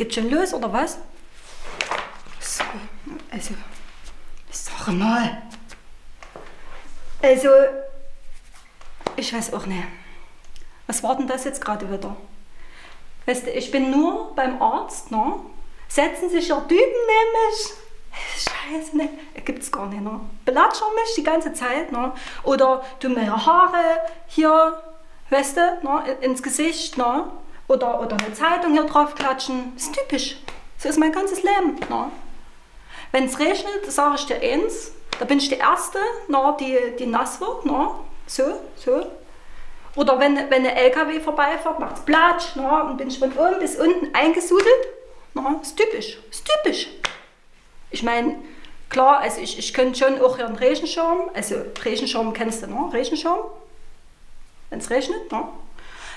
Geht schon los, oder was? So, also, sag mal. Also, ich weiß auch nicht. Was war denn das jetzt gerade wieder? Weißt du, ich bin nur beim Arzt, ne? Setzen sich ja Typen nämlich. Scheiße, ne? Gibt's gar nicht, ne? Belatschern mich die ganze Zeit, ne? Oder tun mir Haare hier, weißt du, ne? ins Gesicht, ne? Oder, oder eine Zeitung hier drauf klatschen. Das ist typisch. So ist mein ganzes Leben, ne? Wenn es regnet, sage ich dir eins, da bin ich die Erste, ne, die, die nass wird, ne? So, so. Oder wenn, wenn ein LKW vorbeifährt, macht es Platsch, ne? und bin ich von oben bis unten eingesudelt. Ne? Ist typisch, ist typisch. Ich meine, klar, also ich, ich könnte schon auch hier einen Regenschirm, also Regenschirm kennst du, ne? Regenschirm, wenn es regnet, ne?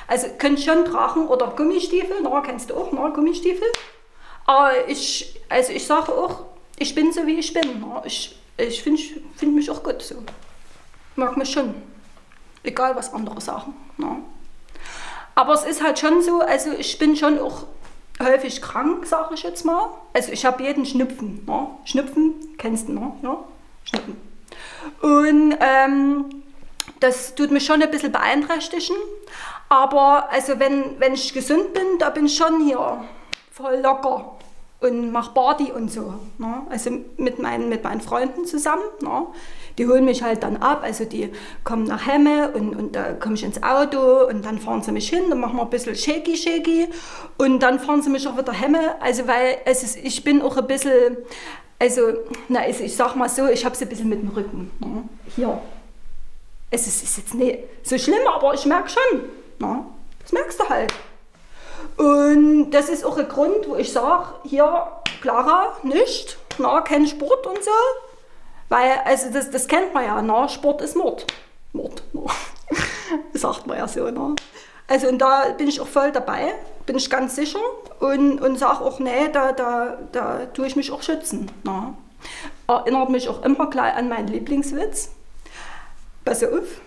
Also könnte schon tragen oder Gummistiefel, ne? kennst du auch, ne? Gummistiefel. Aber ich, also ich sage auch, ich bin so wie ich bin. Ne? Ich, ich finde find mich auch gut so. Mag mich schon. Egal was andere sagen. Ne? Aber es ist halt schon so, also ich bin schon auch häufig krank, sage ich jetzt mal. Also ich habe jeden Schnupfen. Ne? Schnupfen, kennst du, ne? Ja? Schnupfen. Und ähm, das tut mich schon ein bisschen beeinträchtigen. Aber also wenn, wenn ich gesund bin, da bin ich schon hier voll locker und mache Party und so. Ne? Also mit meinen, mit meinen Freunden zusammen. Ne? Die holen mich halt dann ab, also die kommen nach Hemme und, und da komme ich ins Auto und dann fahren sie mich hin, dann machen wir ein bisschen shaky shaky und dann fahren sie mich auch wieder Hemme, also weil es ist, ich bin auch ein bisschen, also, na, also ich sag mal so, ich habe es ein bisschen mit dem Rücken. Ne? Hier. Es ist, ist, jetzt nicht so schlimm, aber ich merke schon. Ne? Das merkst du halt. Und das ist auch ein Grund, wo ich sage, hier, Clara, nicht, na, kein Sport und so. Weil, also das, das kennt man ja, na, Sport ist Mord. Mord, na. sagt man ja so. Na. Also und da bin ich auch voll dabei, bin ich ganz sicher und, und sage auch, nee, da, da, da tue ich mich auch schützen. Na. Erinnert mich auch immer gleich an meinen Lieblingswitz. Pass auf.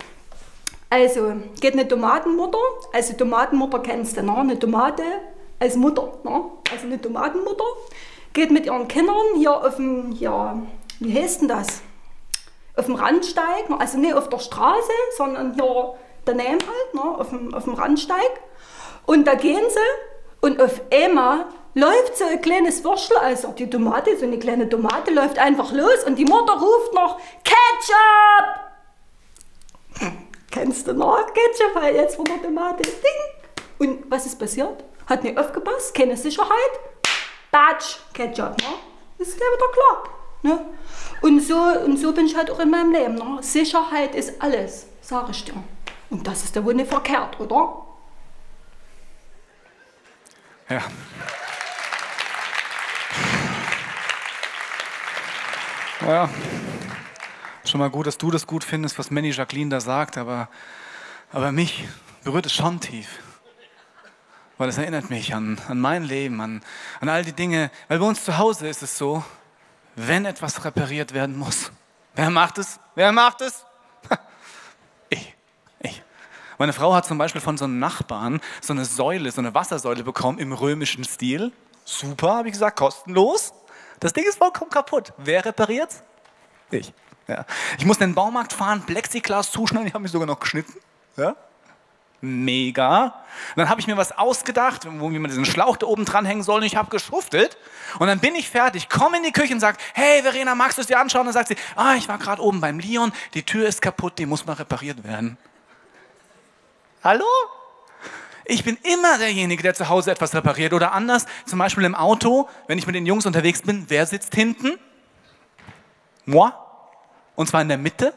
Also, geht eine Tomatenmutter, also Tomatenmutter kennst du, ne? eine Tomate als Mutter, ne? also eine Tomatenmutter, geht mit ihren Kindern hier auf dem, ja, wie heißt denn das? Auf dem Randsteig, ne? also nicht auf der Straße, sondern hier daneben halt, ne? auf, dem, auf dem Randsteig. Und da gehen sie und auf einmal läuft so ein kleines Würstel, also die Tomate, so eine kleine Tomate läuft einfach los und die Mutter ruft noch Ketchup! Kennst du noch Ketchup, weil jetzt von der Tomate, ding. Und was ist passiert? Hat nicht aufgepasst, keine Sicherheit. Batsch, Ketchup, ne? Das ist ja wieder klar. Ne? Und, so, und so bin ich halt auch in meinem Leben. Ne? Sicherheit ist alles, sage ich dir. Und das ist ja wohl nicht verkehrt, oder? Ja. Ja, Schon mal gut, dass du das gut findest, was Manny Jacqueline da sagt, aber, aber mich berührt es schon tief. Weil es erinnert mich an, an mein Leben, an, an all die Dinge. Weil bei uns zu Hause ist es so, wenn etwas repariert werden muss, wer macht es? Wer macht es? Ich. Ich. Meine Frau hat zum Beispiel von so einem Nachbarn so eine Säule, so eine Wassersäule bekommen im römischen Stil. Super, habe ich gesagt, kostenlos. Das Ding ist vollkommen kaputt. Wer repariert Ich. Ja. Ich muss in den Baumarkt fahren, Plexiglas zuschneiden, ich habe mich sogar noch geschnitten. Ja. Mega. Und dann habe ich mir was ausgedacht, wo man diesen Schlauch da oben dranhängen soll und ich habe geschuftet. Und dann bin ich fertig, komme in die Küche und sage, hey Verena, magst du es dir anschauen? Und dann sagt sie, ah, ich war gerade oben beim Leon, die Tür ist kaputt, die muss mal repariert werden. Hallo? Ich bin immer derjenige, der zu Hause etwas repariert. Oder anders, zum Beispiel im Auto, wenn ich mit den Jungs unterwegs bin, wer sitzt hinten? Moi? Und zwar in der Mitte,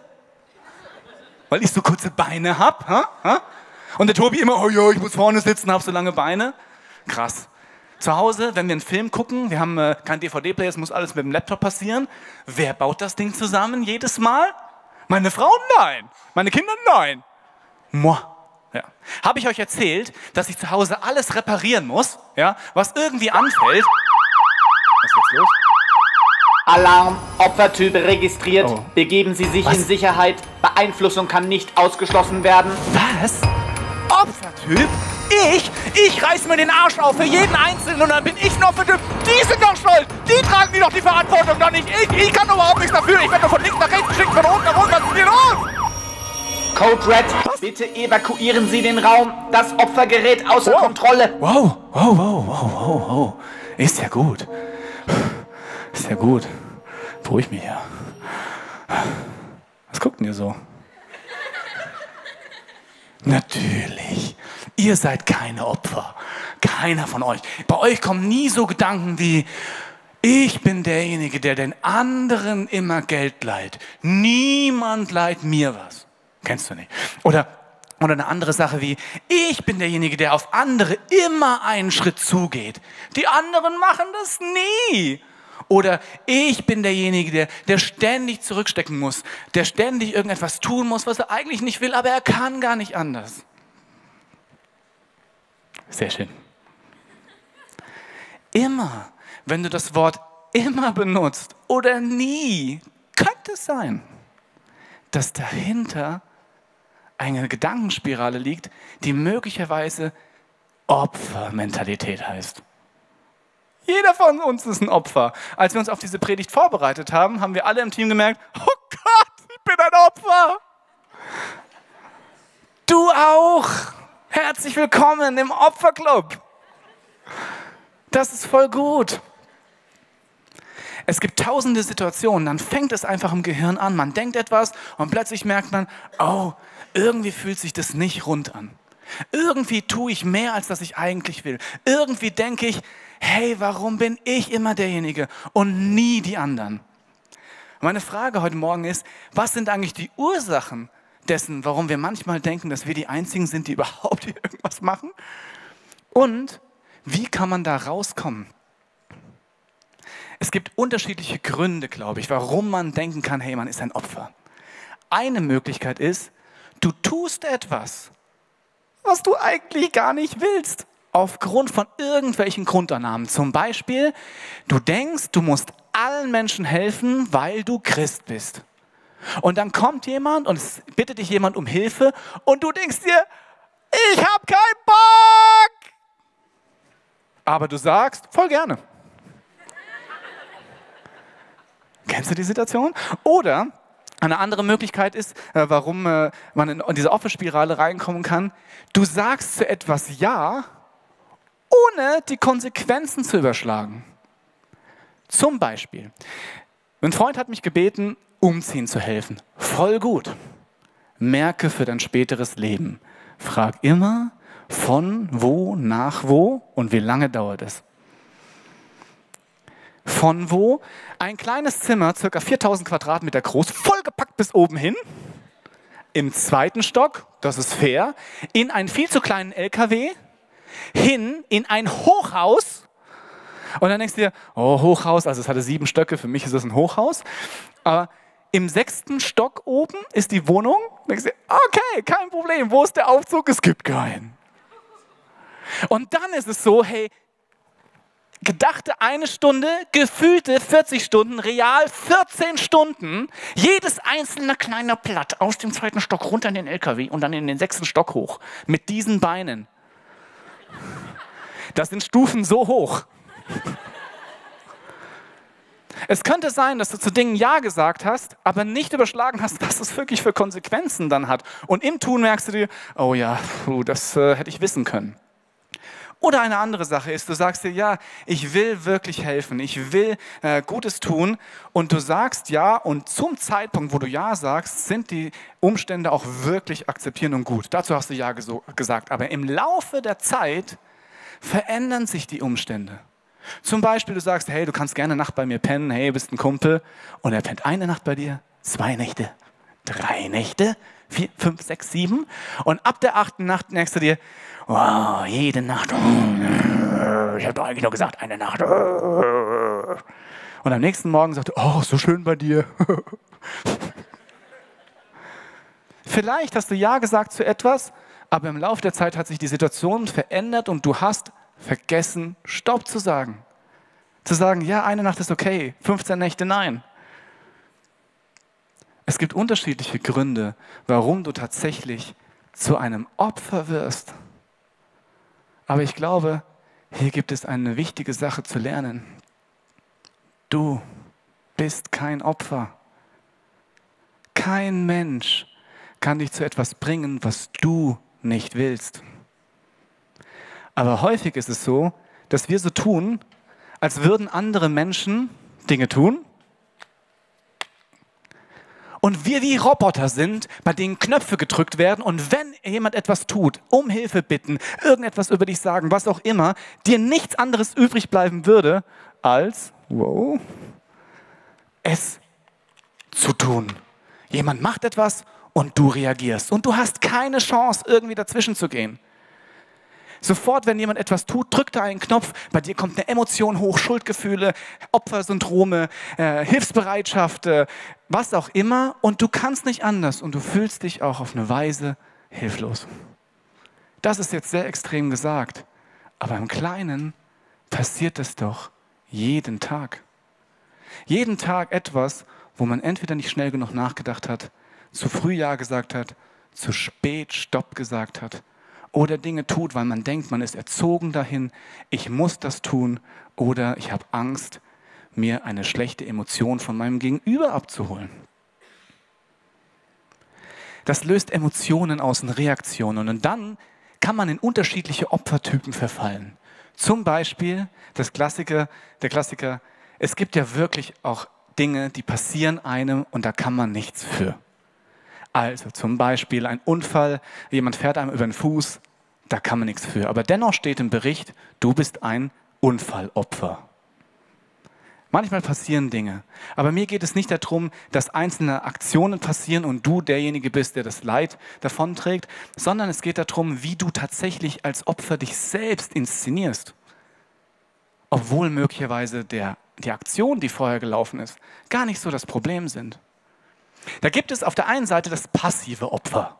weil ich so kurze Beine habe. Ha? Ha? Und der Tobi immer, oh ja, ich muss vorne sitzen, habe so lange Beine. Krass. Zu Hause, wenn wir einen Film gucken, wir haben äh, kein DVD-Player, es muss alles mit dem Laptop passieren. Wer baut das Ding zusammen jedes Mal? Meine Frau? Nein. Meine Kinder? Nein. Moi. Ja. Habe ich euch erzählt, dass ich zu Hause alles reparieren muss, ja, was irgendwie anfällt? Was ist jetzt los? Alarm, Opfertyp registriert. Oh. Begeben Sie sich Was? in Sicherheit. Beeinflussung kann nicht ausgeschlossen werden. Was? Opfertyp? Ich, ich reiß mir den Arsch auf für jeden Einzelnen und dann bin ich noch für die. Die sind doch schuld. Die tragen die doch die Verantwortung, doch nicht ich. Ich kann überhaupt nichts dafür. Ich werde nur von links nach rechts geschickt, von unten nach unten. Was ist hier los? Code Red, bitte evakuieren Sie den Raum. Das Opfer gerät außer Wow. Kontrolle. Wow, wow, wow, wow, wow, wow. Ist ja gut. Ist ja gut. Beruhig mich ja. Was guckt denn ihr so? Natürlich. Ihr seid keine Opfer. Keiner von euch. Bei euch kommen nie so Gedanken wie, ich bin derjenige, der den anderen immer Geld leiht. Niemand leiht mir was. Kennst du nicht? Oder, oder eine andere Sache wie, ich bin derjenige, der auf andere immer einen Schritt zugeht. Die anderen machen das nie. Oder ich bin derjenige, der, der ständig zurückstecken muss, der ständig irgendetwas tun muss, was er eigentlich nicht will, aber er kann gar nicht anders. Sehr schön. Immer, wenn du das Wort immer benutzt oder nie, könnte es sein, dass dahinter eine Gedankenspirale liegt, die möglicherweise Opfermentalität heißt. Jeder von uns ist ein Opfer. Als wir uns auf diese Predigt vorbereitet haben, haben wir alle im Team gemerkt, oh Gott, ich bin ein Opfer. Du auch. Herzlich willkommen im Opferclub. Das ist voll gut. Es gibt tausende Situationen, dann fängt es einfach im Gehirn an. Man denkt etwas und plötzlich merkt man, oh, irgendwie fühlt sich das nicht rund an. Irgendwie tue ich mehr, als das ich eigentlich will. Irgendwie denke ich, hey, warum bin ich immer derjenige und nie die anderen? Meine Frage heute Morgen ist, was sind eigentlich die Ursachen dessen, warum wir manchmal denken, dass wir die Einzigen sind, die überhaupt irgendwas machen? Und wie kann man da rauskommen? Es gibt unterschiedliche Gründe, glaube ich, warum man denken kann, hey, man ist ein Opfer. Eine Möglichkeit ist, du tust etwas, was du eigentlich gar nicht willst, aufgrund von irgendwelchen Grundannahmen. Zum Beispiel, du denkst, du musst allen Menschen helfen, weil du Christ bist. Und dann kommt jemand und es bittet dich jemand um Hilfe und du denkst dir, ich habe keinen Bock. Aber du sagst, voll gerne. Kennst du die Situation? Oder eine andere Möglichkeit ist, äh, warum äh, man in diese Opferspirale reinkommen kann. Du sagst zu etwas Ja, ohne die Konsequenzen zu überschlagen. Zum Beispiel, ein Freund hat mich gebeten, umziehen zu helfen. Voll gut. Merke für dein späteres Leben. Frag immer, von wo nach wo und wie lange dauert es. Von wo? Ein kleines Zimmer, circa 4000 Quadratmeter groß, vollgepackt bis oben hin. Im zweiten Stock, das ist fair, in einen viel zu kleinen LKW, hin in ein Hochhaus. Und dann denkst du dir, oh, Hochhaus, also es hatte sieben Stöcke, für mich ist das ein Hochhaus. Aber im sechsten Stock oben ist die Wohnung. Dann denkst du dir, okay, kein Problem, wo ist der Aufzug? Es gibt keinen. Und dann ist es so, hey, gedachte eine Stunde, gefühlte 40 Stunden, real 14 Stunden, jedes einzelne kleine Blatt aus dem zweiten Stock runter in den LKW und dann in den sechsten Stock hoch. Mit diesen Beinen. Das sind Stufen so hoch. Es könnte sein, dass du zu Dingen Ja gesagt hast, aber nicht überschlagen hast, was es wirklich für Konsequenzen dann hat. Und im Tun merkst du dir, oh ja, puh, das äh, hätte ich wissen können. Oder eine andere Sache ist, du sagst dir, ja, ich will wirklich helfen, ich will äh, Gutes tun und du sagst ja und zum Zeitpunkt, wo du ja sagst, sind die Umstände auch wirklich akzeptieren und gut. Dazu hast du ja gesagt. Aber im Laufe der Zeit verändern sich die Umstände. Zum Beispiel, du sagst, hey, du kannst gerne Nacht bei mir pennen, hey, bist ein Kumpel und er pennt eine Nacht bei dir, zwei Nächte, drei Nächte, vier, fünf, sechs, sieben und ab der achten Nacht merkst du dir, wow, jede Nacht, ich habe doch eigentlich nur gesagt, eine Nacht. Und am nächsten Morgen sagt er, oh, so schön bei dir. Vielleicht hast du Ja gesagt zu etwas, aber im Laufe der Zeit hat sich die Situation verändert und du hast vergessen, Stopp zu sagen. Zu sagen, ja, eine Nacht ist okay, 15 Nächte nein. Es gibt unterschiedliche Gründe, warum du tatsächlich zu einem Opfer wirst. Aber ich glaube, hier gibt es eine wichtige Sache zu lernen. Du bist kein Opfer. Kein Mensch kann dich zu etwas bringen, was du nicht willst. Aber häufig ist es so, dass wir so tun, als würden andere Menschen Dinge tun und wir wie Roboter sind, bei denen Knöpfe gedrückt werden und wenn jemand etwas tut, um Hilfe bitten, irgendetwas über dich sagen, was auch immer, dir nichts anderes übrig bleiben würde, als, wow, es zu tun. Jemand macht etwas und du reagierst und du hast keine Chance, irgendwie dazwischen zu gehen. Sofort, wenn jemand etwas tut, drückt er einen Knopf, bei dir kommt eine Emotion hoch, Schuldgefühle, Opfersyndrome, äh, Hilfsbereitschaft, äh, was auch immer, und du kannst nicht anders und du fühlst dich auch auf eine Weise hilflos. Das ist jetzt sehr extrem gesagt, aber im Kleinen passiert es doch jeden Tag. Jeden Tag etwas, wo man entweder nicht schnell genug nachgedacht hat, zu früh Ja gesagt hat, zu spät Stopp gesagt hat oder Dinge tut, weil man denkt, man ist erzogen dahin, ich muss das tun oder ich habe Angst, mir eine schlechte Emotion von meinem Gegenüber abzuholen. Das löst Emotionen aus und Reaktionen und dann kann man in unterschiedliche Opfertypen verfallen. Zum Beispiel das Klassiker, der Klassiker, es gibt ja wirklich auch Dinge, die passieren einem und da kann man nichts für. Also zum Beispiel ein Unfall, jemand fährt einem über den Fuß, da kann man nichts für. Aber dennoch steht im Bericht, du bist ein Unfallopfer. Manchmal passieren Dinge. Aber mir geht es nicht darum, dass einzelne Aktionen passieren und du derjenige bist, der das Leid davonträgt, sondern es geht darum, wie du tatsächlich als Opfer dich selbst inszenierst. Obwohl möglicherweise der, die Aktion, die vorher gelaufen ist, gar nicht so das Problem sind. Da gibt es auf der einen Seite das passive Opfer.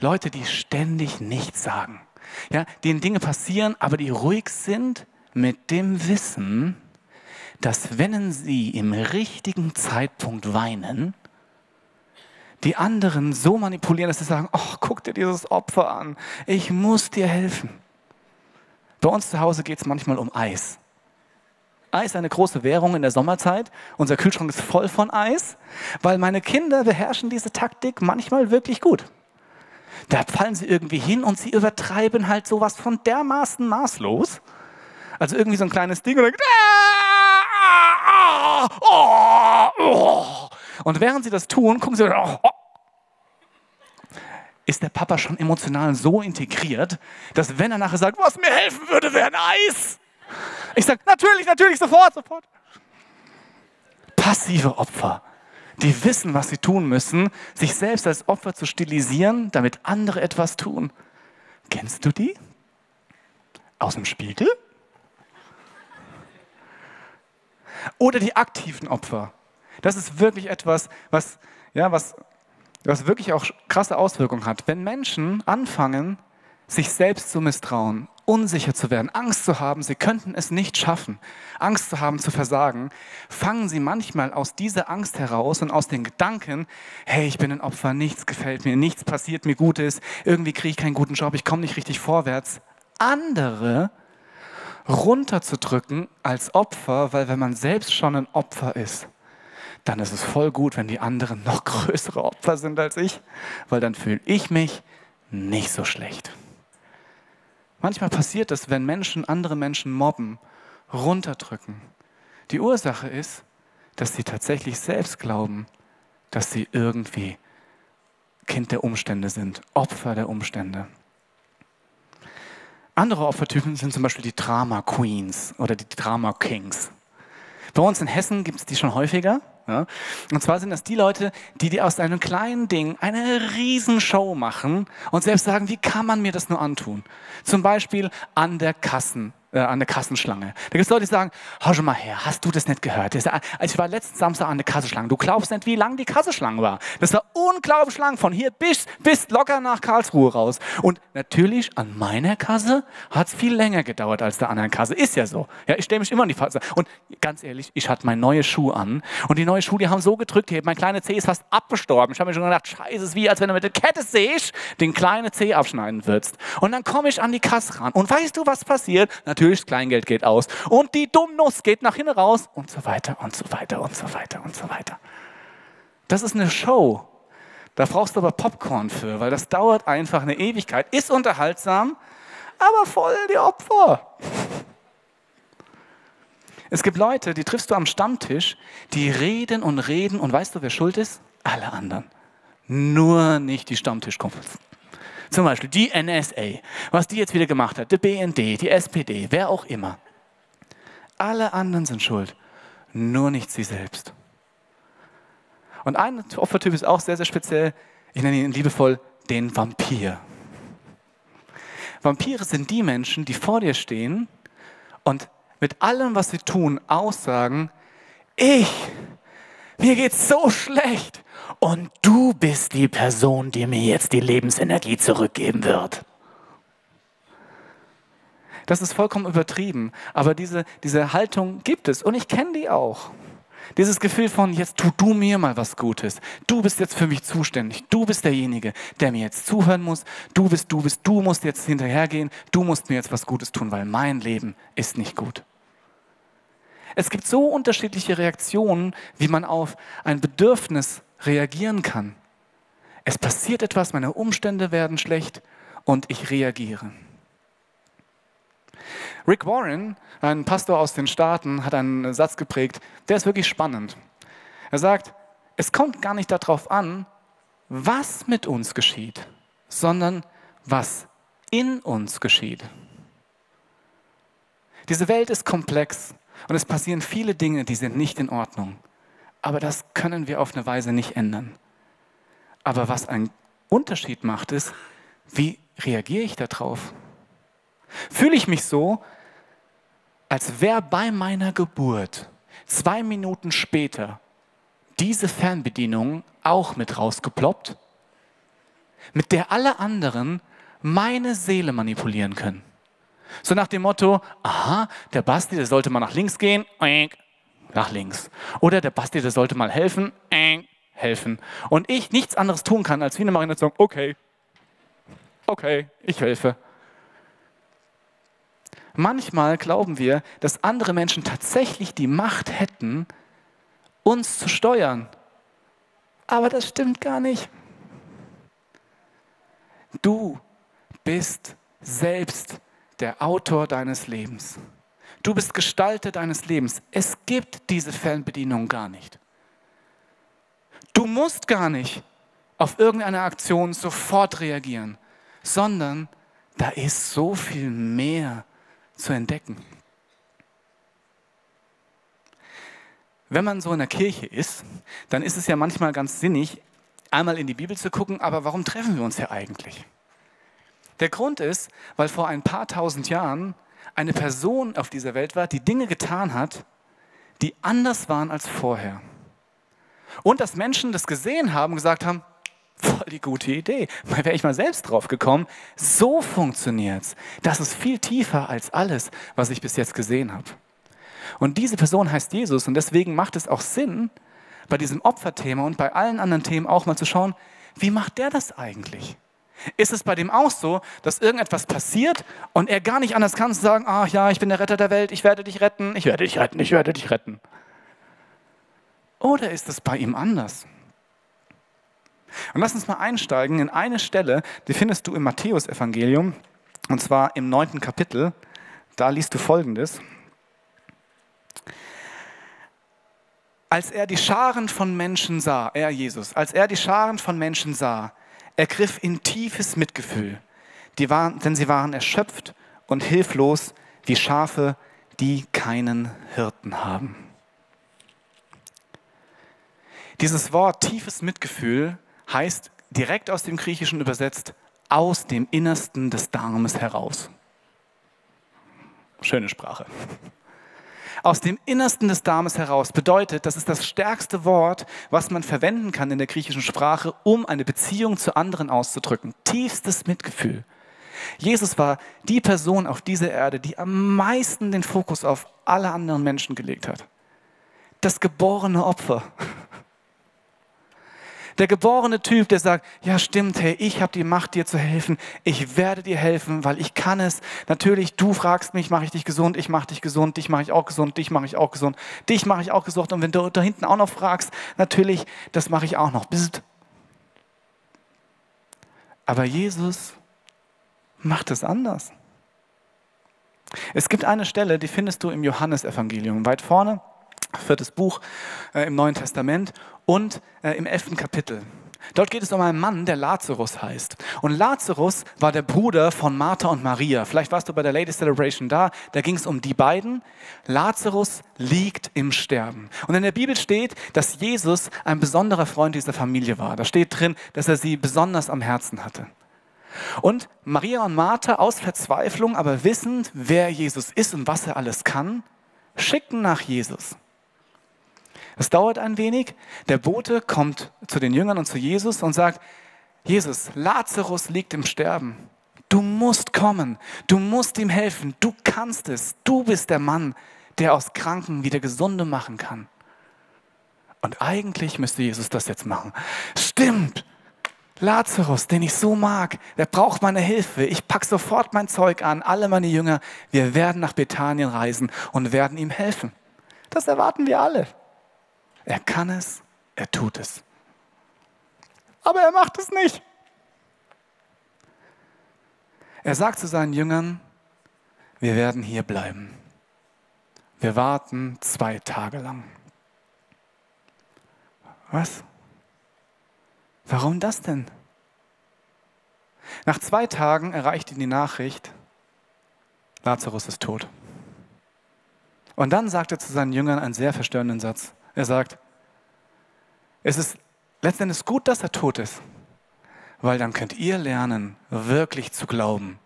Leute, die ständig nichts sagen. Ja, denen Dinge passieren, aber die ruhig sind mit dem Wissen, dass wenn sie im richtigen Zeitpunkt weinen, die anderen so manipulieren, dass sie sagen, oh, guck dir dieses Opfer an, ich muss dir helfen. Bei uns zu Hause geht es manchmal um Eis. Eis eine große Währung in der Sommerzeit. Unser Kühlschrank ist voll von Eis, weil meine Kinder beherrschen diese Taktik manchmal wirklich gut. Da fallen sie irgendwie hin und sie übertreiben halt sowas von dermaßen maßlos. Also irgendwie so ein kleines Ding und dann, und während sie das tun, gucken sie, ist der Papa schon emotional so integriert, dass wenn er nachher sagt, was mir helfen würde, wäre ein Eis. Ich sage, natürlich, natürlich, sofort, sofort. Passive Opfer, die wissen, was sie tun müssen, sich selbst als Opfer zu stilisieren, damit andere etwas tun. Kennst du die? Aus dem Spiegel? Oder die aktiven Opfer. Das ist wirklich etwas, was, ja, was, was wirklich auch krasse Auswirkungen hat. Wenn Menschen anfangen, sich selbst zu misstrauen, unsicher zu werden, Angst zu haben, sie könnten es nicht schaffen, Angst zu haben, zu versagen, fangen sie manchmal aus dieser Angst heraus und aus den Gedanken, hey, ich bin ein Opfer, nichts gefällt mir, nichts passiert mir Gutes, irgendwie kriege ich keinen guten Job, ich komme nicht richtig vorwärts, andere runterzudrücken als Opfer, weil wenn man selbst schon ein Opfer ist, dann ist es voll gut, wenn die anderen noch größere Opfer sind als ich, weil dann fühle ich mich nicht so schlecht. Manchmal passiert es, wenn Menschen andere Menschen mobben, runterdrücken. Die Ursache ist, dass sie tatsächlich selbst glauben, dass sie irgendwie Kind der Umstände sind, Opfer der Umstände. Andere Opfertypen sind zum Beispiel die Drama Queens oder die Drama Kings. Bei uns in Hessen gibt es die schon häufiger. Ja? Und zwar sind das die Leute, die, die aus einem kleinen Ding eine Riesenshow machen und selbst sagen, wie kann man mir das nur antun? Zum Beispiel an der Kassen, äh, an der Kassenschlange. Da gibt es Leute, die sagen, hau schon mal her, hast du das nicht gehört? Also ich war letzten Samstag an der Kassenschlange. Du glaubst nicht, wie lang die Kassenschlange war. Das war unglaublich lang, von hier bis, bis locker nach Karlsruhe raus. Und natürlich, an meiner Kasse hat es viel länger gedauert als der anderen Kasse. Ist ja so. Ja, ich stelle mich immer in die Phase. Und ganz ehrlich, ich hatte meine neue Schuhe an. Und die neue Schuhe, die haben so gedrückt, mein kleiner Zeh ist fast abgestorben. Ich habe mir schon gedacht, scheiße, es ist wie, als wenn du mit der Kette siehst, den kleinen Zeh abschneiden würdest. Und dann komme ich an die Kasse ran. Und weißt du, was passiert? Natürlich, das Kleingeld geht aus. Und die Dummnuss geht nach hinten raus und so weiter und so weiter und so weiter und so weiter. Das ist eine Show. Da brauchst du aber Popcorn für, weil das dauert einfach eine Ewigkeit. Ist unterhaltsam, aber voll die Opfer. Es gibt Leute, die triffst du am Stammtisch, die reden und reden und weißt du, wer schuld ist? Alle anderen. Nur nicht die Stammtischkumpels. Zum Beispiel die NSA, was die jetzt wieder gemacht hat, der BND, die SPD, wer auch immer. Alle anderen sind schuld, nur nicht sie selbst. Und ein Opfertyp ist auch sehr, sehr speziell. Ich nenne ihn liebevoll den Vampir. Vampire sind die Menschen, die vor dir stehen und mit allem, was sie tun, aussagen, ich, mir geht's so schlecht und du bist die Person, die mir jetzt die Lebensenergie zurückgeben wird. Das ist vollkommen übertrieben, aber diese, diese Haltung gibt es und ich kenne die auch. Dieses Gefühl von, jetzt tu du mir mal was Gutes. Du bist jetzt für mich zuständig. Du bist derjenige, der mir jetzt zuhören muss. Du bist, du bist, du musst jetzt hinterhergehen. Du musst mir jetzt was Gutes tun, weil mein Leben ist nicht gut. Es gibt so unterschiedliche Reaktionen, wie man auf ein Bedürfnis reagieren kann. Es passiert etwas, meine Umstände werden schlecht und ich reagiere. Rick Warren, ein Pastor aus den Staaten, hat einen Satz geprägt, der ist wirklich spannend. Er sagt, es kommt gar nicht darauf an, was mit uns geschieht, sondern was in uns geschieht. Diese Welt ist komplex und es passieren viele Dinge, die sind nicht in Ordnung. Aber das können wir auf eine Weise nicht ändern. Aber was einen Unterschied macht, ist, wie reagiere ich darauf? Fühle ich mich so, als wäre bei meiner Geburt zwei Minuten später diese Fernbedienung auch mit rausgeploppt, mit der alle anderen meine Seele manipulieren können. So nach dem Motto, aha, der Basti, der sollte mal nach links gehen, nach links. Oder der Basti, der sollte mal helfen, helfen. Und ich nichts anderes tun kann, als wie eine Marionette sagen, okay, okay, ich helfe. Manchmal glauben wir, dass andere Menschen tatsächlich die Macht hätten, uns zu steuern. Aber das stimmt gar nicht. Du bist selbst der Autor deines Lebens. Du bist Gestalter deines Lebens. Es gibt diese Fernbedienung gar nicht. Du musst gar nicht auf irgendeine Aktion sofort reagieren, sondern da ist so viel mehr zu entdecken. Wenn man so in der Kirche ist, dann ist es ja manchmal ganz sinnig, einmal in die Bibel zu gucken, aber warum treffen wir uns hier eigentlich? Der Grund ist, weil vor ein paar tausend Jahren eine Person auf dieser Welt war, die Dinge getan hat, die anders waren als vorher. Und dass Menschen das gesehen haben, gesagt haben, voll die gute Idee. Mal wäre ich mal selbst drauf gekommen. So funktioniert's. Das ist viel tiefer als alles, was ich bis jetzt gesehen habe. Und diese Person heißt Jesus und deswegen macht es auch Sinn, bei diesem Opferthema und bei allen anderen Themen auch mal zu schauen, wie macht der das eigentlich? Ist es bei dem auch so, dass irgendetwas passiert und er gar nicht anders kann zu sagen, ach ja, ich bin der Retter der Welt, ich werde dich retten, ich werde dich retten, ich werde dich retten? Oder ist es bei ihm anders? Und lass uns mal einsteigen in eine Stelle, die findest du im Matthäusevangelium, und zwar im neunten Kapitel. Da liest du Folgendes. Als er die Scharen von Menschen sah, er Jesus, als er die Scharen von Menschen sah, ergriff ihn tiefes Mitgefühl, waren, denn sie waren erschöpft und hilflos wie Schafe, die keinen Hirten haben. Dieses Wort tiefes Mitgefühl heißt direkt aus dem Griechischen übersetzt aus dem Innersten des Darmes heraus. Schöne Sprache. Aus dem Innersten des Darmes heraus bedeutet, das ist das stärkste Wort, was man verwenden kann in der griechischen Sprache, um eine Beziehung zu anderen auszudrücken. Tiefstes Mitgefühl. Jesus war die Person auf dieser Erde, die am meisten den Fokus auf alle anderen Menschen gelegt hat. Das geborene Opfer. Der geborene Typ, der sagt, ja stimmt, hey, ich habe die Macht, dir zu helfen. Ich werde dir helfen, weil ich kann es. Natürlich, du fragst mich, mache ich dich gesund, ich mache dich gesund, dich mache ich auch gesund, dich mache ich auch gesund, dich mache ich auch gesund. Und wenn du da hinten auch noch fragst, natürlich, das mache ich auch noch. Aber Jesus macht es anders. Es gibt eine Stelle, die findest du im Johannesevangelium, weit vorne viertes Buch äh, im Neuen Testament und äh, im elften Kapitel. Dort geht es um einen Mann, der Lazarus heißt. Und Lazarus war der Bruder von Martha und Maria. Vielleicht warst du bei der Lady Celebration da. Da ging es um die beiden. Lazarus liegt im Sterben. Und in der Bibel steht, dass Jesus ein besonderer Freund dieser Familie war. Da steht drin, dass er sie besonders am Herzen hatte. Und Maria und Martha aus Verzweiflung, aber wissend, wer Jesus ist und was er alles kann, schicken nach Jesus. Es dauert ein wenig. Der Bote kommt zu den Jüngern und zu Jesus und sagt, Jesus, Lazarus liegt im Sterben. Du musst kommen. Du musst ihm helfen. Du kannst es. Du bist der Mann, der aus Kranken wieder Gesunde machen kann. Und eigentlich müsste Jesus das jetzt machen. Stimmt. Lazarus, den ich so mag, der braucht meine Hilfe. Ich packe sofort mein Zeug an, alle meine Jünger. Wir werden nach Bethanien reisen und werden ihm helfen. Das erwarten wir alle. Er kann es, er tut es. Aber er macht es nicht. Er sagt zu seinen Jüngern, wir werden hier bleiben. Wir warten zwei Tage lang. Was? Warum das denn? Nach zwei Tagen erreicht ihn die Nachricht, Lazarus ist tot. Und dann sagt er zu seinen Jüngern einen sehr verstörenden Satz. Er sagt, es ist letztendlich gut, dass er tot ist, weil dann könnt ihr lernen, wirklich zu glauben.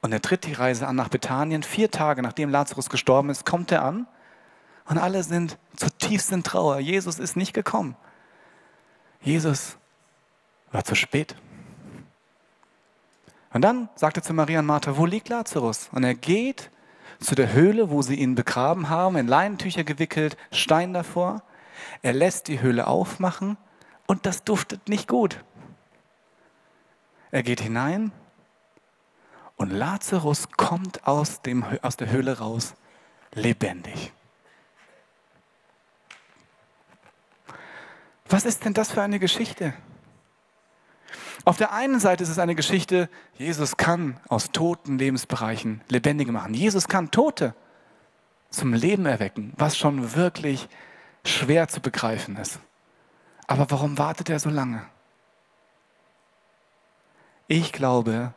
Und er tritt die Reise an nach Bethanien. Vier Tage nachdem Lazarus gestorben ist, kommt er an und alle sind zutiefst in Trauer. Jesus ist nicht gekommen. Jesus war zu spät. Und dann sagt er zu Maria und Martha, wo liegt Lazarus? Und er geht zu der Höhle, wo sie ihn begraben haben, in Leinentücher gewickelt, Stein davor. Er lässt die Höhle aufmachen und das duftet nicht gut. Er geht hinein und Lazarus kommt aus, dem, aus der Höhle raus, lebendig. Was ist denn das für eine Geschichte? Auf der einen Seite ist es eine Geschichte, Jesus kann aus toten Lebensbereichen lebendige machen. Jesus kann Tote zum Leben erwecken, was schon wirklich schwer zu begreifen ist. Aber warum wartet er so lange? Ich glaube,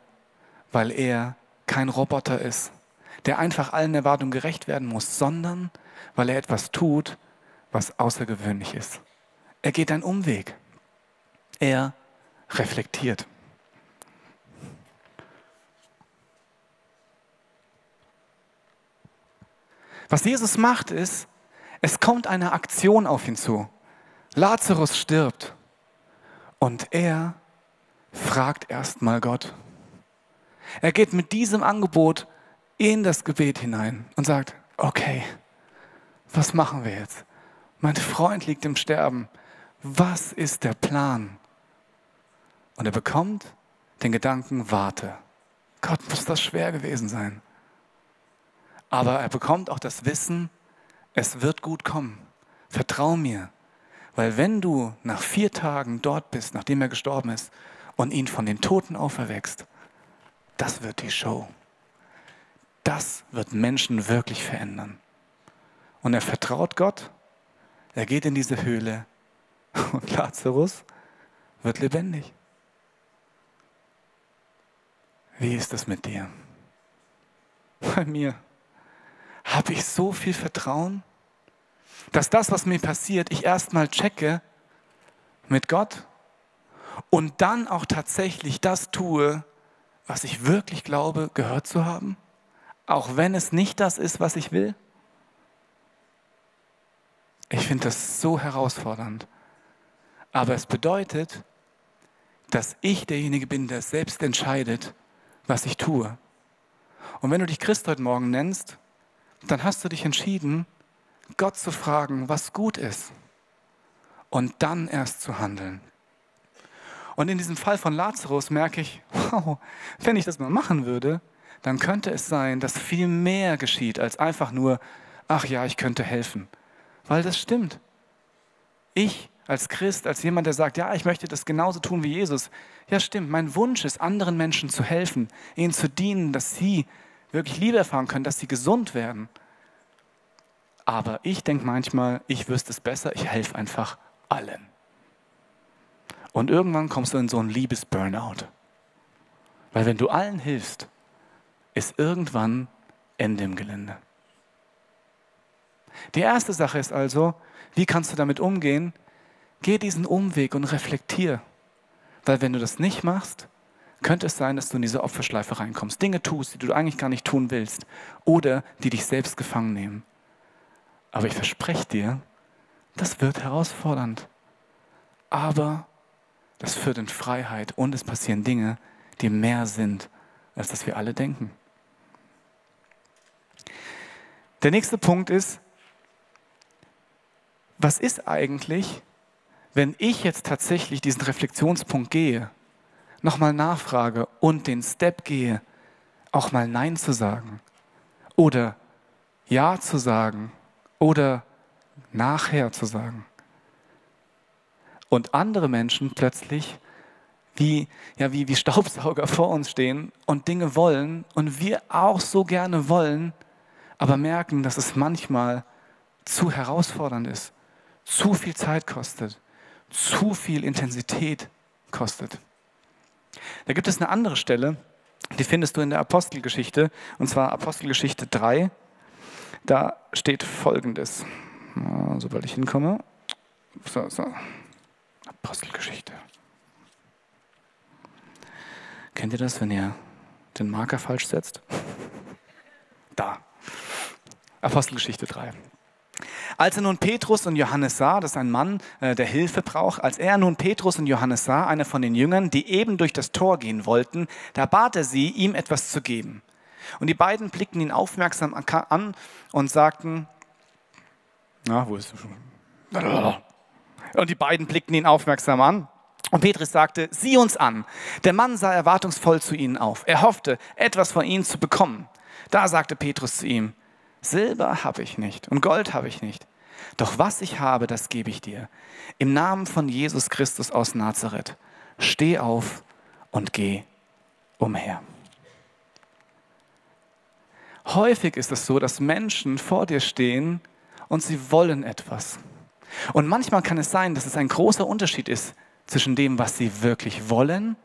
weil er kein Roboter ist, der einfach allen Erwartungen gerecht werden muss, sondern weil er etwas tut, was außergewöhnlich ist. Er geht einen Umweg. Er reflektiert. Was Jesus macht ist, es kommt eine Aktion auf ihn zu. Lazarus stirbt und er fragt erstmal Gott. Er geht mit diesem Angebot in das Gebet hinein und sagt, okay, was machen wir jetzt? Mein Freund liegt im Sterben. Was ist der Plan? Und er bekommt den Gedanken, warte. Gott, muss das schwer gewesen sein. Aber er bekommt auch das Wissen, es wird gut kommen. Vertrau mir. Weil wenn du nach vier Tagen dort bist, nachdem er gestorben ist, und ihn von den Toten auferweckst, das wird die Show. Das wird Menschen wirklich verändern. Und er vertraut Gott, er geht in diese Höhle und Lazarus wird lebendig. Wie ist es mit dir? Bei mir habe ich so viel Vertrauen, dass das, was mir passiert, ich erstmal checke mit Gott und dann auch tatsächlich das tue, was ich wirklich glaube, gehört zu haben. auch wenn es nicht das ist, was ich will? Ich finde das so herausfordernd. Aber es bedeutet, dass ich derjenige bin, der selbst entscheidet, was ich tue. Und wenn du dich Christ heute Morgen nennst, dann hast du dich entschieden, Gott zu fragen, was gut ist. Und dann erst zu handeln. Und in diesem Fall von Lazarus merke ich, wow, wenn ich das mal machen würde, dann könnte es sein, dass viel mehr geschieht als einfach nur, ach ja, ich könnte helfen. Weil das stimmt. Ich als Christ, als jemand, der sagt, ja, ich möchte das genauso tun wie Jesus. Ja, stimmt. Mein Wunsch ist, anderen Menschen zu helfen, ihnen zu dienen, dass sie wirklich Liebe erfahren können, dass sie gesund werden. Aber ich denke manchmal, ich wüsste es besser, ich helfe einfach allen. Und irgendwann kommst du in so einen Liebes-Burnout. Weil wenn du allen hilfst, ist irgendwann Ende im Gelände. Die erste Sache ist also, wie kannst du damit umgehen? Geh diesen Umweg und reflektier. Weil wenn du das nicht machst, könnte es sein, dass du in diese Opferschleife reinkommst. Dinge tust, die du eigentlich gar nicht tun willst oder die dich selbst gefangen nehmen. Aber ich verspreche dir, das wird herausfordernd. Aber das führt in Freiheit und es passieren Dinge, die mehr sind, als dass wir alle denken. Der nächste Punkt ist, was ist eigentlich, wenn ich jetzt tatsächlich diesen Reflexionspunkt gehe, nochmal nachfrage und den Step gehe, auch mal Nein zu sagen oder Ja zu sagen oder nachher zu sagen. Und andere Menschen plötzlich wie, ja, wie, wie Staubsauger vor uns stehen und Dinge wollen und wir auch so gerne wollen, aber merken, dass es manchmal zu herausfordernd ist, zu viel Zeit kostet, zu viel Intensität kostet. Da gibt es eine andere Stelle, die findest du in der Apostelgeschichte, und zwar Apostelgeschichte 3. Da steht folgendes. Sobald ich hinkomme. So, so. Apostelgeschichte. Kennt ihr das, wenn ihr den Marker falsch setzt? Da. Apostelgeschichte 3. Als er nun Petrus und Johannes sah, das ist ein Mann, äh, der Hilfe braucht, als er nun Petrus und Johannes sah, einer von den Jüngern, die eben durch das Tor gehen wollten, da bat er sie, ihm etwas zu geben. Und die beiden blickten ihn aufmerksam an und sagten, na, wo ist er? Und die beiden blickten ihn aufmerksam an. Und Petrus sagte, sieh uns an. Der Mann sah erwartungsvoll zu ihnen auf. Er hoffte, etwas von ihnen zu bekommen. Da sagte Petrus zu ihm, Silber habe ich nicht und Gold habe ich nicht. Doch was ich habe, das gebe ich dir. Im Namen von Jesus Christus aus Nazareth, steh auf und geh umher. Häufig ist es so, dass Menschen vor dir stehen und sie wollen etwas. Und manchmal kann es sein, dass es ein großer Unterschied ist zwischen dem, was sie wirklich wollen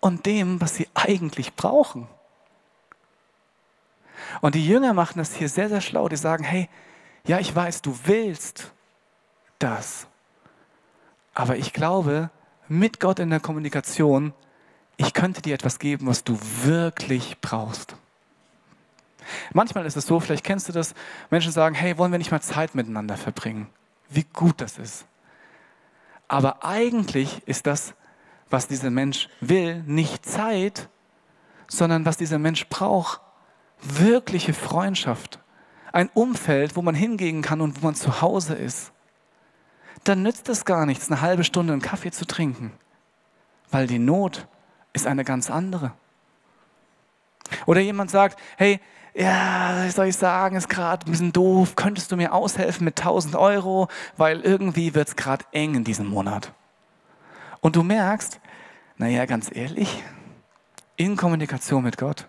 und dem, was sie eigentlich brauchen. Und die Jünger machen das hier sehr, sehr schlau. Die sagen, hey, ja, ich weiß, du willst das. Aber ich glaube, mit Gott in der Kommunikation, ich könnte dir etwas geben, was du wirklich brauchst. Manchmal ist es so, vielleicht kennst du das, Menschen sagen, hey, wollen wir nicht mal Zeit miteinander verbringen? Wie gut das ist. Aber eigentlich ist das, was dieser Mensch will, nicht Zeit, sondern was dieser Mensch braucht, wirkliche Freundschaft, ein Umfeld, wo man hingehen kann und wo man zu Hause ist, dann nützt es gar nichts, eine halbe Stunde einen Kaffee zu trinken, weil die Not ist eine ganz andere. Oder jemand sagt, hey, ja, soll ich sagen, ist gerade ein bisschen doof, könntest du mir aushelfen mit 1000 Euro, weil irgendwie wird es gerade eng in diesem Monat. Und du merkst, naja, ganz ehrlich, in Kommunikation mit Gott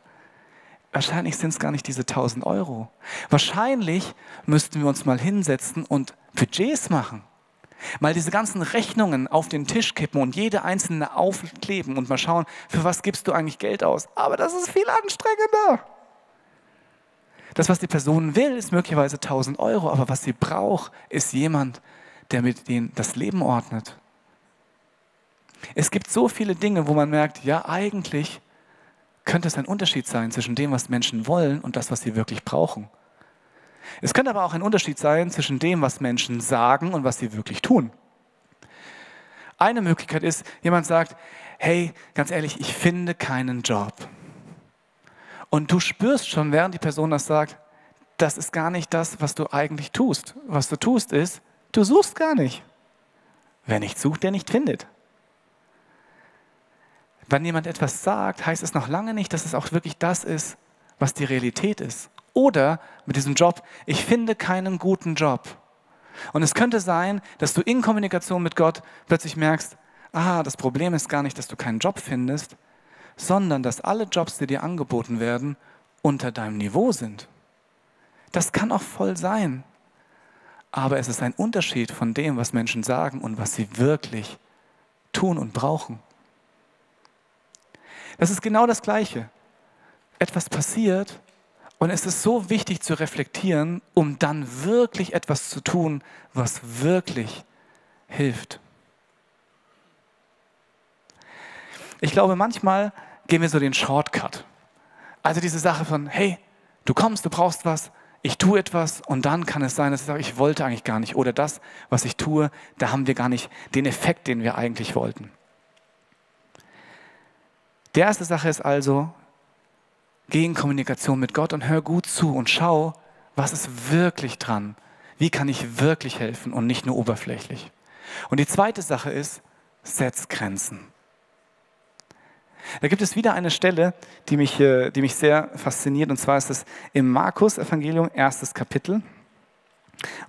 wahrscheinlich sind es gar nicht diese 1000 Euro. Wahrscheinlich müssten wir uns mal hinsetzen und Budgets machen. Mal diese ganzen Rechnungen auf den Tisch kippen und jede einzelne aufkleben und mal schauen, für was gibst du eigentlich Geld aus. Aber das ist viel anstrengender. Das, was die Person will, ist möglicherweise 1000 Euro, aber was sie braucht, ist jemand, der mit denen das Leben ordnet. Es gibt so viele Dinge, wo man merkt, ja, eigentlich könnte es ein Unterschied sein zwischen dem, was Menschen wollen und das, was sie wirklich brauchen. Es könnte aber auch ein Unterschied sein zwischen dem, was Menschen sagen und was sie wirklich tun. Eine Möglichkeit ist, jemand sagt, hey, ganz ehrlich, ich finde keinen Job. Und du spürst schon, während die Person das sagt, das ist gar nicht das, was du eigentlich tust. Was du tust ist, du suchst gar nicht. Wer nicht sucht, der nicht findet. Wenn jemand etwas sagt, heißt es noch lange nicht, dass es auch wirklich das ist, was die Realität ist. Oder mit diesem Job, ich finde keinen guten Job. Und es könnte sein, dass du in Kommunikation mit Gott plötzlich merkst, ah, das Problem ist gar nicht, dass du keinen Job findest, sondern dass alle Jobs, die dir angeboten werden, unter deinem Niveau sind. Das kann auch voll sein. Aber es ist ein Unterschied von dem, was Menschen sagen und was sie wirklich tun und brauchen. Das ist genau das Gleiche. Etwas passiert und es ist so wichtig zu reflektieren, um dann wirklich etwas zu tun, was wirklich hilft. Ich glaube, manchmal gehen wir so den Shortcut. Also diese Sache von, hey, du kommst, du brauchst was, ich tue etwas und dann kann es sein, dass ich sage, ich wollte eigentlich gar nicht. Oder das, was ich tue, da haben wir gar nicht den Effekt, den wir eigentlich wollten. Die erste Sache ist also, geh in Kommunikation mit Gott und hör gut zu und schau, was ist wirklich dran. Wie kann ich wirklich helfen und nicht nur oberflächlich. Und die zweite Sache ist, setz Grenzen. Da gibt es wieder eine Stelle, die mich, äh, die mich sehr fasziniert, und zwar ist es im Markus-Evangelium, erstes Kapitel.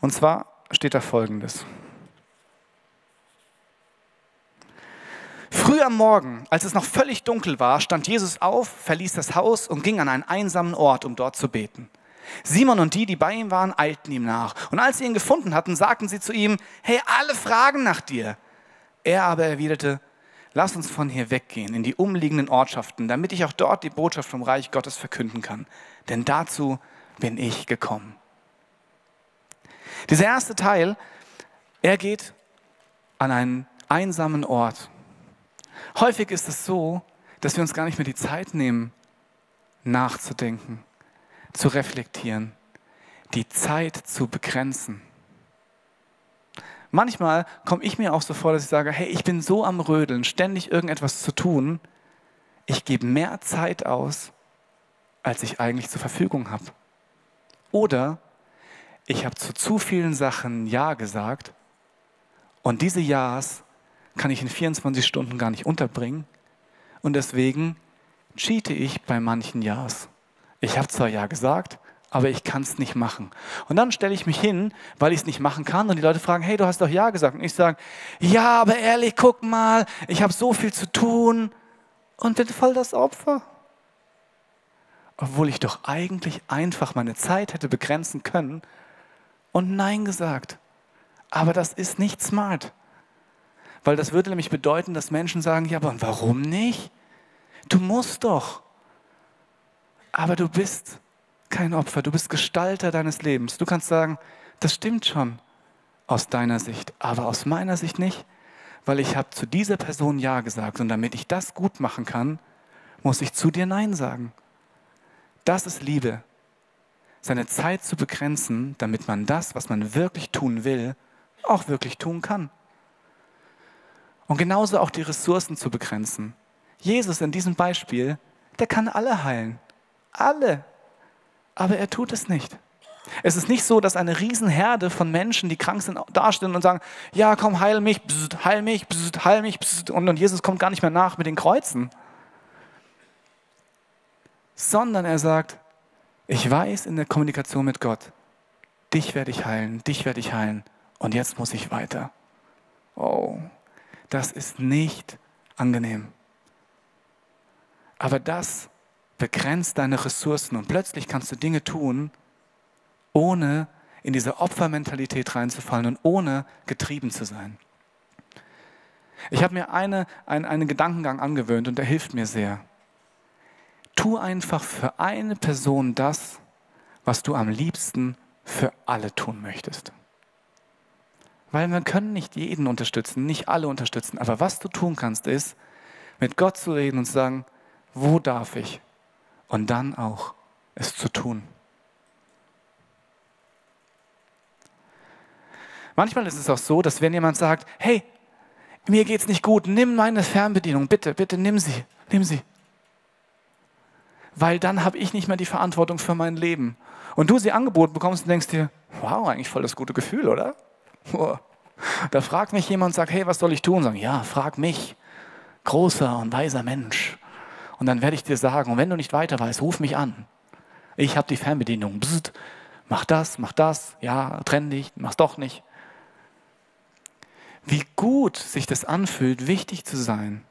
Und zwar steht da folgendes. Früh am Morgen, als es noch völlig dunkel war, stand Jesus auf, verließ das Haus und ging an einen einsamen Ort, um dort zu beten. Simon und die, die bei ihm waren, eilten ihm nach. Und als sie ihn gefunden hatten, sagten sie zu ihm, hey, alle fragen nach dir. Er aber erwiderte, lass uns von hier weggehen in die umliegenden Ortschaften, damit ich auch dort die Botschaft vom Reich Gottes verkünden kann. Denn dazu bin ich gekommen. Dieser erste Teil, er geht an einen einsamen Ort. Häufig ist es so, dass wir uns gar nicht mehr die Zeit nehmen, nachzudenken, zu reflektieren, die Zeit zu begrenzen. Manchmal komme ich mir auch so vor, dass ich sage, hey, ich bin so am Rödeln, ständig irgendetwas zu tun. Ich gebe mehr Zeit aus, als ich eigentlich zur Verfügung habe. Oder ich habe zu zu vielen Sachen Ja gesagt und diese Ja's kann ich in 24 Stunden gar nicht unterbringen. Und deswegen cheate ich bei manchen Ja's. Ich habe zwar Ja gesagt, aber ich kann es nicht machen. Und dann stelle ich mich hin, weil ich es nicht machen kann und die Leute fragen, hey, du hast doch Ja gesagt. Und ich sage, ja, aber ehrlich, guck mal, ich habe so viel zu tun und bin voll das Opfer. Obwohl ich doch eigentlich einfach meine Zeit hätte begrenzen können und Nein gesagt. Aber das ist nicht smart. Weil das würde nämlich bedeuten, dass Menschen sagen, ja, aber warum nicht? Du musst doch. Aber du bist kein Opfer, du bist Gestalter deines Lebens. Du kannst sagen, das stimmt schon aus deiner Sicht, aber aus meiner Sicht nicht, weil ich habe zu dieser Person Ja gesagt und damit ich das gut machen kann, muss ich zu dir Nein sagen. Das ist Liebe. Seine Zeit zu begrenzen, damit man das, was man wirklich tun will, auch wirklich tun kann. Und genauso auch die Ressourcen zu begrenzen. Jesus in diesem Beispiel, der kann alle heilen. Alle. Aber er tut es nicht. Es ist nicht so, dass eine Riesenherde von Menschen, die krank sind, dastehen und sagen, ja, komm, heil mich, bzzt, heil mich, bzzt, heil mich, bzzt, und, und Jesus kommt gar nicht mehr nach mit den Kreuzen. Sondern er sagt, ich weiß in der Kommunikation mit Gott, dich werde ich heilen, dich werde ich heilen und jetzt muss ich weiter. Oh, das ist nicht angenehm. Aber das begrenzt deine Ressourcen und plötzlich kannst du Dinge tun, ohne in diese Opfermentalität reinzufallen und ohne getrieben zu sein. Ich habe mir eine, ein, einen Gedankengang angewöhnt und der hilft mir sehr. Tu einfach für eine Person das, was du am liebsten für alle tun möchtest. Weil wir können nicht jeden unterstützen, nicht alle unterstützen. Aber was du tun kannst, ist, mit Gott zu reden und zu sagen, wo darf ich und dann auch es zu tun. Manchmal ist es auch so, dass wenn jemand sagt, hey, mir geht's nicht gut, nimm meine Fernbedienung, bitte, bitte nimm sie, nimm sie. Weil dann habe ich nicht mehr die Verantwortung für mein Leben. Und du sie angeboten bekommst und denkst dir, wow, eigentlich voll das gute Gefühl, oder? Da fragt mich jemand und sagt, hey, was soll ich tun? Sagen, ja, frag mich, großer und weiser Mensch. Und dann werde ich dir sagen, und wenn du nicht weiter weißt, ruf mich an. Ich habe die Fernbedienung. Bzzt, mach das, mach das, ja, trenn dich, mach's doch nicht. Wie gut sich das anfühlt, wichtig zu sein,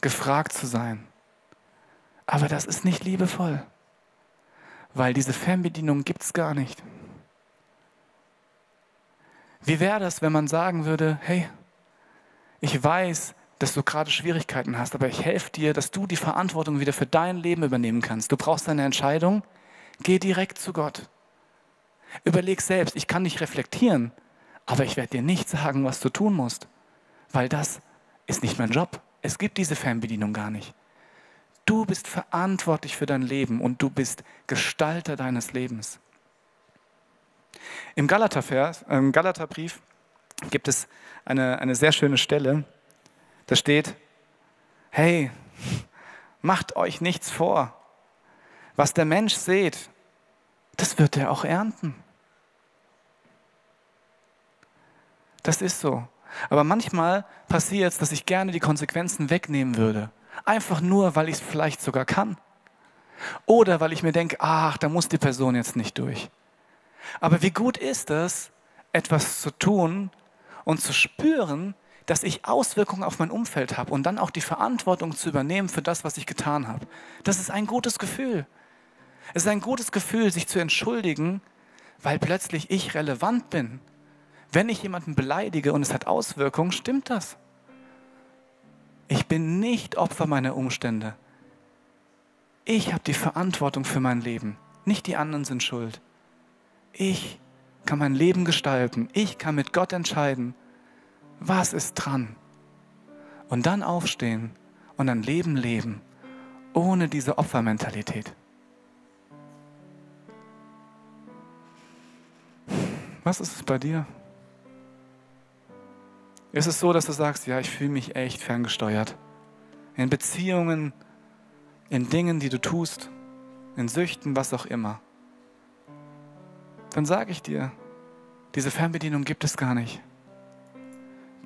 gefragt zu sein. Aber das ist nicht liebevoll, weil diese Fernbedienung gibt es gar nicht. Wie wäre das, wenn man sagen würde, hey, ich weiß, dass du gerade Schwierigkeiten hast, aber ich helfe dir, dass du die Verantwortung wieder für dein Leben übernehmen kannst. Du brauchst eine Entscheidung, geh direkt zu Gott. Überleg selbst, ich kann dich reflektieren, aber ich werde dir nicht sagen, was du tun musst, weil das ist nicht mein Job. Es gibt diese Fernbedienung gar nicht. Du bist verantwortlich für dein Leben und du bist Gestalter deines Lebens. Im Galatervers, im Galaterbrief gibt es eine, eine sehr schöne Stelle. Da steht, hey, macht euch nichts vor. Was der Mensch sät, das wird er auch ernten. Das ist so. Aber manchmal passiert es, dass ich gerne die Konsequenzen wegnehmen würde. Einfach nur, weil ich es vielleicht sogar kann. Oder weil ich mir denke, ach, da muss die Person jetzt nicht durch. Aber wie gut ist es, etwas zu tun und zu spüren, dass ich Auswirkungen auf mein Umfeld habe und dann auch die Verantwortung zu übernehmen für das, was ich getan habe. Das ist ein gutes Gefühl. Es ist ein gutes Gefühl, sich zu entschuldigen, weil plötzlich ich relevant bin. Wenn ich jemanden beleidige und es hat Auswirkungen, stimmt das. Ich bin nicht Opfer meiner Umstände. Ich habe die Verantwortung für mein Leben. Nicht die anderen sind schuld. Ich kann mein Leben gestalten. Ich kann mit Gott entscheiden, was ist dran. Und dann aufstehen und ein Leben leben, ohne diese Opfermentalität. Was ist es bei dir? Ist es so, dass du sagst, ja, ich fühle mich echt ferngesteuert? In Beziehungen, in Dingen, die du tust, in Süchten, was auch immer dann sage ich dir, diese Fernbedienung gibt es gar nicht.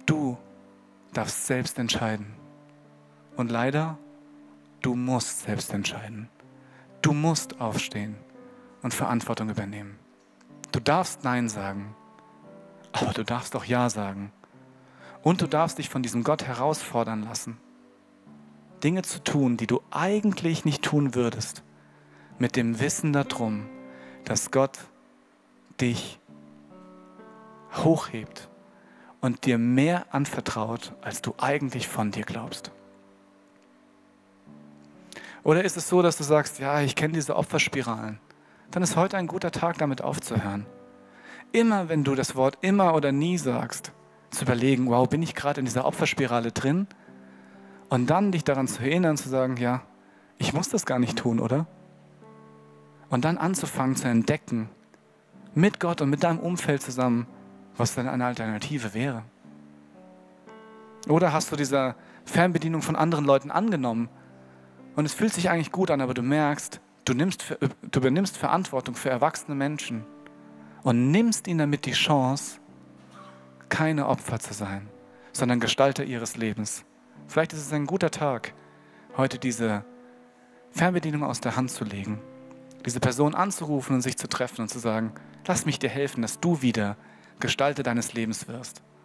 Du darfst selbst entscheiden. Und leider, du musst selbst entscheiden. Du musst aufstehen und Verantwortung übernehmen. Du darfst Nein sagen, aber du darfst auch Ja sagen. Und du darfst dich von diesem Gott herausfordern lassen, Dinge zu tun, die du eigentlich nicht tun würdest, mit dem Wissen darum, dass Gott dich hochhebt und dir mehr anvertraut, als du eigentlich von dir glaubst? Oder ist es so, dass du sagst, ja, ich kenne diese Opferspiralen? Dann ist heute ein guter Tag, damit aufzuhören. Immer wenn du das Wort immer oder nie sagst, zu überlegen, wow, bin ich gerade in dieser Opferspirale drin? Und dann dich daran zu erinnern, zu sagen, ja, ich muss das gar nicht tun, oder? Und dann anzufangen zu entdecken, mit Gott und mit deinem Umfeld zusammen, was denn eine Alternative wäre. Oder hast du diese Fernbedienung von anderen Leuten angenommen und es fühlt sich eigentlich gut an, aber du merkst, du, nimmst, du übernimmst Verantwortung für erwachsene Menschen und nimmst ihnen damit die Chance, keine Opfer zu sein, sondern Gestalter ihres Lebens. Vielleicht ist es ein guter Tag, heute diese Fernbedienung aus der Hand zu legen, diese Person anzurufen und sich zu treffen und zu sagen, Lass mich dir helfen, dass du wieder Gestalter deines Lebens wirst.